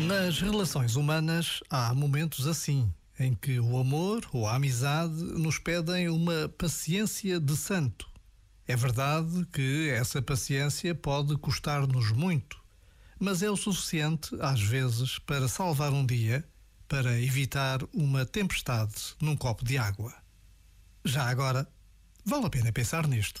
Nas relações humanas há momentos assim, em que o amor ou a amizade nos pedem uma paciência de santo. É verdade que essa paciência pode custar-nos muito, mas é o suficiente, às vezes, para salvar um dia, para evitar uma tempestade num copo de água. Já agora, vale a pena pensar nisto.